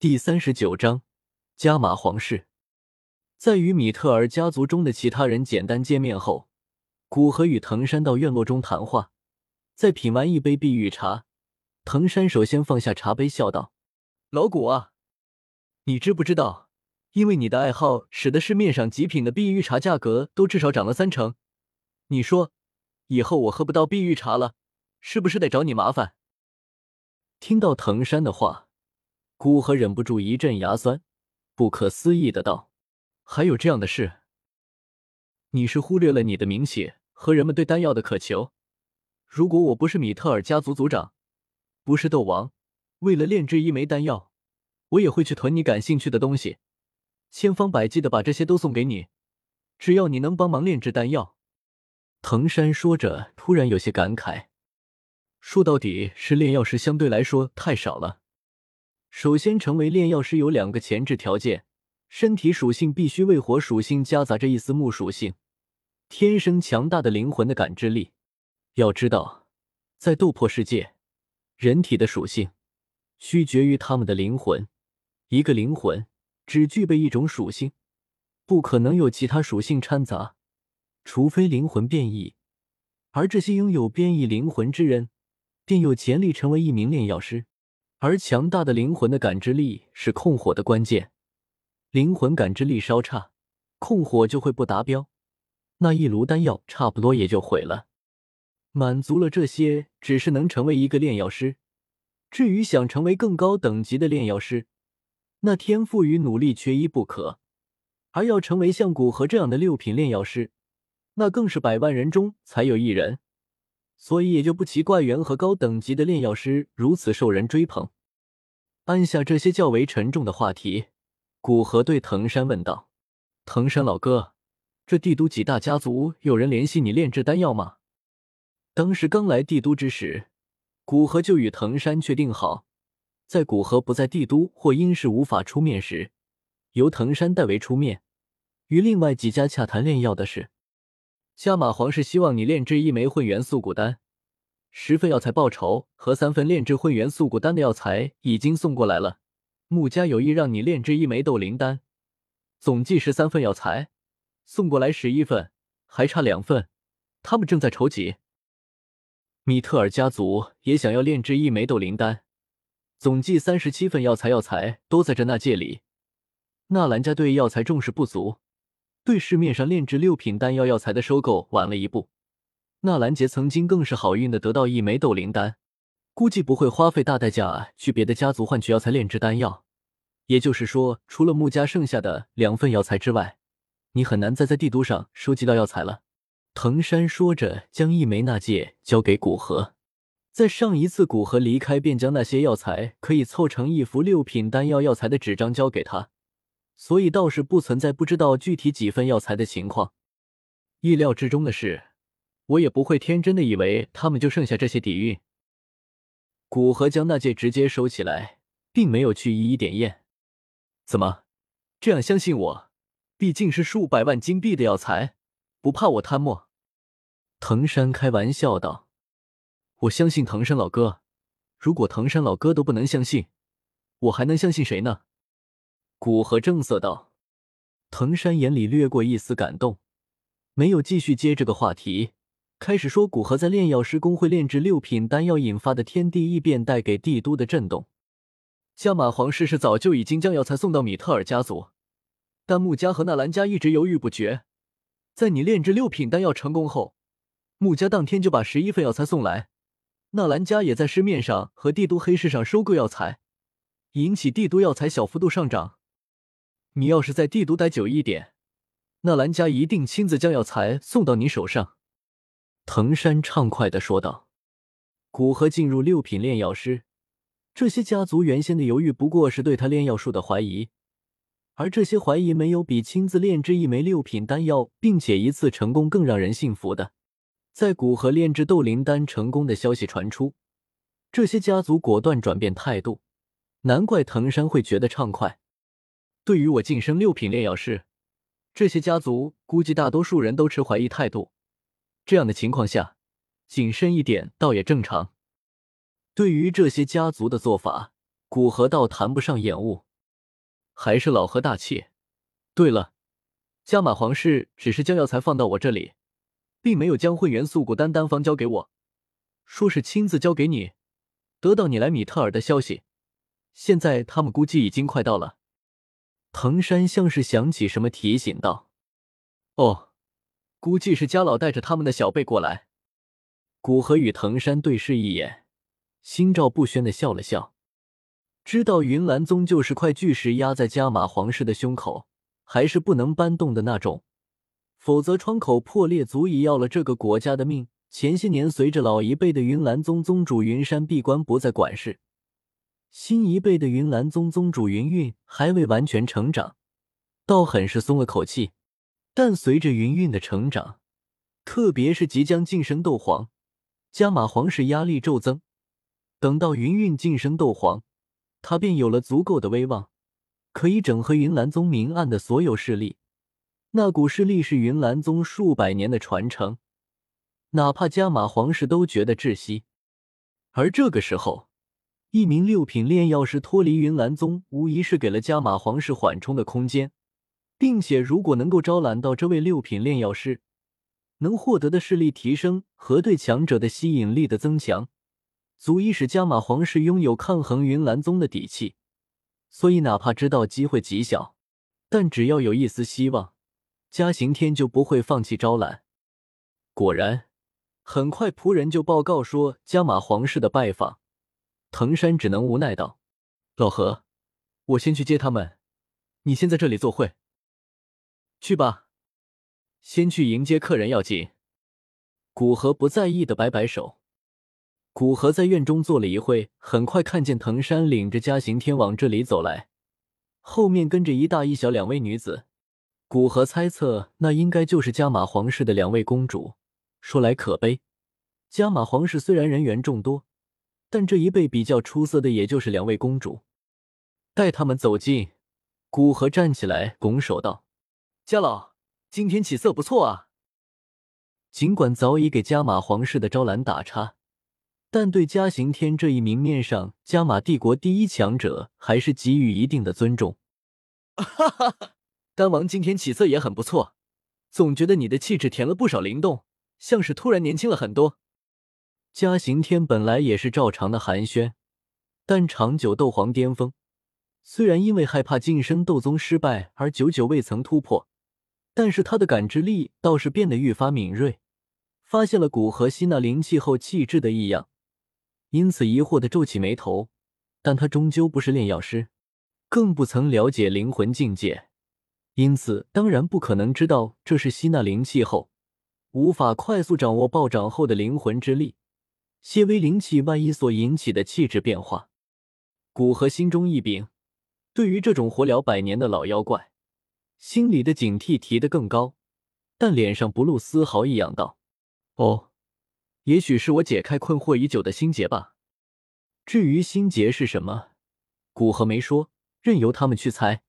第三十九章加玛皇室。在与米特尔家族中的其他人简单见面后，古河与藤山到院落中谈话。在品完一杯碧玉茶，藤山首先放下茶杯，笑道：“老古啊，你知不知道，因为你的爱好，使得市面上极品的碧玉茶价格都至少涨了三成。你说，以后我喝不到碧玉茶了，是不是得找你麻烦？”听到藤山的话。孤河忍不住一阵牙酸，不可思议的道：“还有这样的事？你是忽略了你的名气和人们对丹药的渴求。如果我不是米特尔家族族长，不是斗王，为了炼制一枚丹药，我也会去囤你感兴趣的东西，千方百计的把这些都送给你。只要你能帮忙炼制丹药。”藤山说着，突然有些感慨：“说到底是炼药师相对来说太少了。”首先，成为炼药师有两个前置条件：身体属性必须为火属性夹杂着一丝木属性，天生强大的灵魂的感知力。要知道，在斗破世界，人体的属性需决于他们的灵魂。一个灵魂只具备一种属性，不可能有其他属性掺杂，除非灵魂变异。而这些拥有变异灵魂之人，便有潜力成为一名炼药师。而强大的灵魂的感知力是控火的关键，灵魂感知力稍差，控火就会不达标，那一炉丹药差不多也就毁了。满足了这些，只是能成为一个炼药师。至于想成为更高等级的炼药师，那天赋与努力缺一不可。而要成为像古河这样的六品炼药师，那更是百万人中才有一人。所以也就不奇怪，元和高等级的炼药师如此受人追捧。按下这些较为沉重的话题，古河对藤山问道：“藤山老哥，这帝都几大家族有人联系你炼制丹药吗？”当时刚来帝都之时，古河就与藤山确定好，在古河不在帝都或因事无法出面时，由藤山代为出面，与另外几家洽谈炼药的事。加马皇是希望你炼制一枚混元素骨丹，十份药材报酬和三份炼制混元素骨丹的药材已经送过来了。穆家有意让你炼制一枚斗灵丹，总计十三份药材，送过来十一份，还差两份，他们正在筹集。米特尔家族也想要炼制一枚斗灵丹，总计三十七份药材，药材都在这纳戒里。纳兰家对药材重视不足。对市面上炼制六品丹药药材的收购晚了一步。纳兰杰曾经更是好运的得到一枚斗灵丹，估计不会花费大代价去别的家族换取药材炼制丹药。也就是说，除了穆家剩下的两份药材之外，你很难再在帝都上收集到药材了。藤山说着，将一枚纳戒交给古河。在上一次古河离开，便将那些药材可以凑成一幅六品丹药药材的纸张交给他。所以倒是不存在不知道具体几份药材的情况，意料之中的是，我也不会天真的以为他们就剩下这些底蕴。古河将那戒直接收起来，并没有去一一点验。怎么，这样相信我？毕竟是数百万金币的药材，不怕我贪墨？藤山开玩笑道：“我相信藤山老哥，如果藤山老哥都不能相信，我还能相信谁呢？”古河正色道：“藤山眼里掠过一丝感动，没有继续接这个话题，开始说古河在炼药师工会炼制六品丹药引发的天地异变带给帝都的震动。加玛皇室是早就已经将药材送到米特尔家族，但穆家和纳兰家一直犹豫不决。在你炼制六品丹药成功后，穆家当天就把十一份药材送来，纳兰家也在市面上和帝都黑市上收购药材，引起帝都药材小幅度上涨。”你要是在帝都待久一点，那兰家一定亲自将药材送到你手上。”藤山畅快的说道。古河进入六品炼药师，这些家族原先的犹豫不过是对他炼药术的怀疑，而这些怀疑没有比亲自炼制一枚六品丹药并且一次成功更让人信服的。在古河炼制斗灵丹成功的消息传出，这些家族果断转变态度，难怪藤山会觉得畅快。对于我晋升六品炼药师，这些家族估计大多数人都持怀疑态度。这样的情况下，谨慎一点倒也正常。对于这些家族的做法，古河倒谈不上厌恶，还是老何大气。对了，加玛皇室只是将药材放到我这里，并没有将混元素骨丹丹方交给我，说是亲自交给你。得到你来米特尔的消息，现在他们估计已经快到了。藤山像是想起什么，提醒道：“哦，估计是家老带着他们的小辈过来。”古河与藤山对视一眼，心照不宣的笑了笑，知道云岚宗就是块巨石压在加玛皇室的胸口，还是不能搬动的那种，否则窗口破裂，足以要了这个国家的命。前些年，随着老一辈的云岚宗宗主云山闭关不再管事，新一辈的云岚宗宗主云韵还未完全成长，倒很是松了口气。但随着云韵的成长，特别是即将晋升斗皇。加玛皇室压力骤增，等到云韵晋升斗皇，他便有了足够的威望，可以整合云岚宗明暗的所有势力。那股势力是云岚宗数百年的传承，哪怕加玛皇室都觉得窒息。而这个时候，一名六品炼药师脱离云岚宗，无疑是给了加玛皇室缓冲的空间，并且如果能够招揽到这位六品炼药师，能获得的势力提升和对强者的吸引力的增强，足以使加玛皇室拥有抗衡云岚宗的底气。所以，哪怕知道机会极小，但只要有一丝希望，嘉刑天就不会放弃招揽。果然，很快仆人就报告说加玛皇室的拜访。藤山只能无奈道：“老何，我先去接他们，你先在这里坐会。去吧。”先去迎接客人要紧。古河不在意的摆摆手。古河在院中坐了一会，很快看见藤山领着嘉行天往这里走来，后面跟着一大一小两位女子。古河猜测，那应该就是加玛皇室的两位公主。说来可悲，加玛皇室虽然人员众多，但这一辈比较出色的也就是两位公主。待他们走近，古河站起来拱手道：“家老。”今天起色不错啊！尽管早已给加玛皇室的招揽打叉，但对嘉刑天这一明面上加玛帝国第一强者，还是给予一定的尊重。哈哈哈，丹王今天起色也很不错，总觉得你的气质甜了不少灵动，像是突然年轻了很多。嘉刑天本来也是照常的寒暄，但长久斗皇巅峰，虽然因为害怕晋升斗宗失败而久久未曾突破。但是他的感知力倒是变得愈发敏锐，发现了古河吸纳灵气后气质的异样，因此疑惑的皱起眉头。但他终究不是炼药师，更不曾了解灵魂境界，因此当然不可能知道这是吸纳灵气后无法快速掌握暴涨后的灵魂之力，些微灵气万一所引起的气质变化。古河心中一屏，对于这种活了百年的老妖怪。心里的警惕提得更高，但脸上不露丝毫异样，道：“哦，也许是我解开困惑已久的心结吧。至于心结是什么，古河没说，任由他们去猜。”